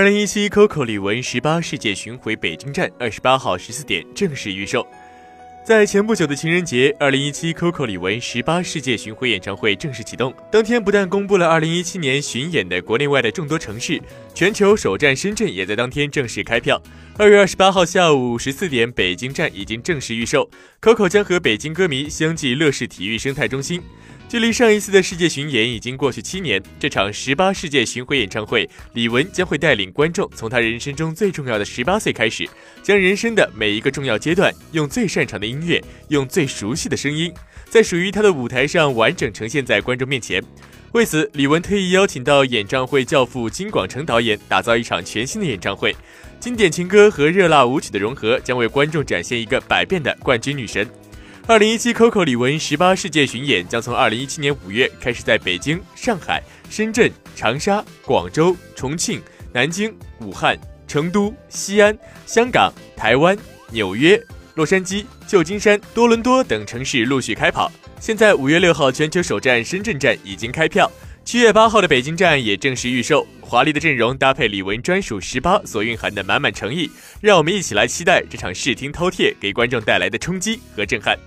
二零一七 coco 李玟十八世界巡回北京站二十八号十四点正式预售。在前不久的情人节二零一七 coco 李玟十八世界巡回演唱会正式启动。当天不但公布了二零一七年巡演的国内外的众多城市全球首站深圳也在当天正式开票。二月二十八号下午十四点北京站已经正式预售。Coco 将和北京歌迷相继乐视体育生态中心。距离上一次的世界巡演已经过去七年，这场十八世界巡回演唱会，李玟将会带领观众从她人生中最重要的十八岁开始，将人生的每一个重要阶段，用最擅长的音乐，用最熟悉的声音，在属于她的舞台上完整呈现在观众面前。为此，李玟特意邀请到演唱会教父金广成导演，打造一场全新的演唱会，经典情歌和热辣舞曲的融合，将为观众展现一个百变的冠军女神。二零一七 Coco 李玟十八世界巡演将从二零一七年五月开始，在北京、上海、深圳、长沙、广州、重庆、南京、武汉、成都、西安、香港、台湾、纽约、洛杉矶、旧金山、多伦多等城市陆续开跑。现在五月六号全球首站深圳站已经开票，七月八号的北京站也正式预售。华丽的阵容搭配李玟专属十八所蕴含的满满诚意，让我们一起来期待这场视听饕餮给观众带来的冲击和震撼。